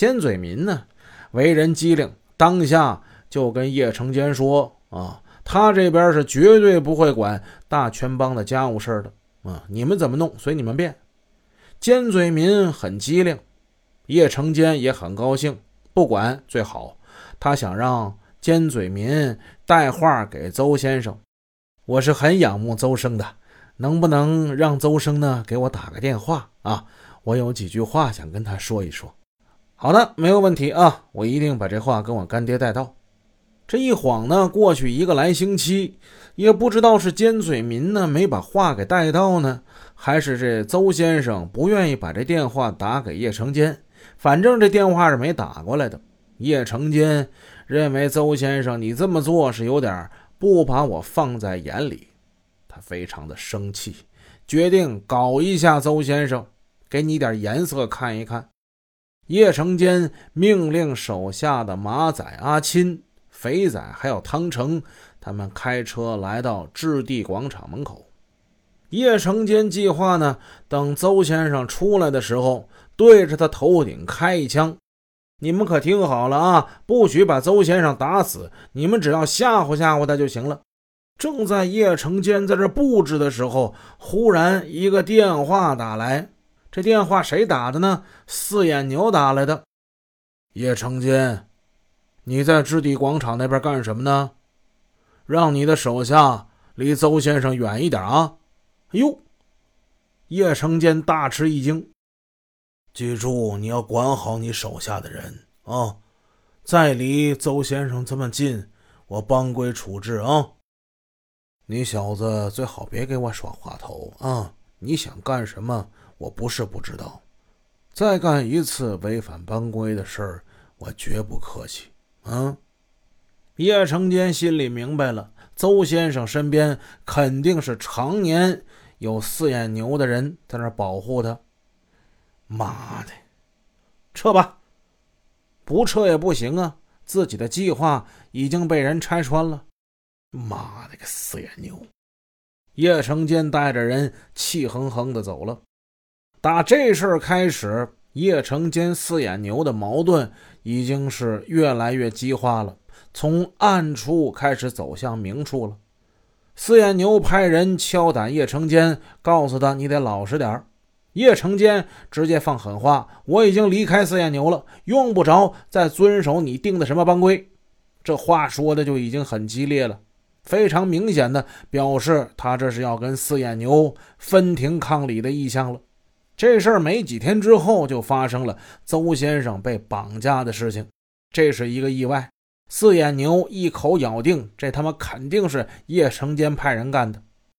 尖嘴民呢，为人机灵，当下就跟叶成坚说：“啊，他这边是绝对不会管大全帮的家务事的啊，你们怎么弄随你们便。”尖嘴民很机灵，叶成坚也很高兴，不管最好。他想让尖嘴民带话给邹先生，我是很仰慕邹生的，能不能让邹生呢给我打个电话啊？我有几句话想跟他说一说。好的，没有问题啊，我一定把这话跟我干爹带到。这一晃呢，过去一个来星期，也不知道是尖嘴民呢没把话给带到呢，还是这邹先生不愿意把这电话打给叶成坚。反正这电话是没打过来的。叶成坚认为邹先生你这么做是有点不把我放在眼里，他非常的生气，决定搞一下邹先生。给你点颜色看一看。叶成坚命令手下的马仔、阿钦、肥仔还有汤成，他们开车来到置地广场门口。叶成坚计划呢，等邹先生出来的时候，对着他头顶开一枪。你们可听好了啊，不许把邹先生打死，你们只要吓唬吓唬他就行了。正在叶成坚在这布置的时候，忽然一个电话打来。这电话谁打的呢？四眼牛打来的。叶成坚，你在置地广场那边干什么呢？让你的手下离邹先生远一点啊！哎呦，叶成坚大吃一惊。记住，你要管好你手下的人啊！再离邹先生这么近，我帮规处置啊！你小子最好别给我耍滑头啊！你想干什么？我不是不知道，再干一次违反班规的事儿，我绝不客气。嗯，叶成坚心里明白了，邹先生身边肯定是常年有四眼牛的人在那保护他。妈的，撤吧！不撤也不行啊，自己的计划已经被人拆穿了。妈的个四眼牛！叶成坚带着人气哼哼的走了。打这事儿开始，叶成坚四眼牛的矛盾已经是越来越激化了，从暗处开始走向明处了。四眼牛派人敲打叶成坚，告诉他：“你得老实点叶成坚直接放狠话：“我已经离开四眼牛了，用不着再遵守你定的什么班规。”这话说的就已经很激烈了，非常明显的表示他这是要跟四眼牛分庭抗礼的意向了。这事儿没几天之后就发生了，邹先生被绑架的事情，这是一个意外。四眼牛一口咬定，这他妈肯定是叶成坚派人干的。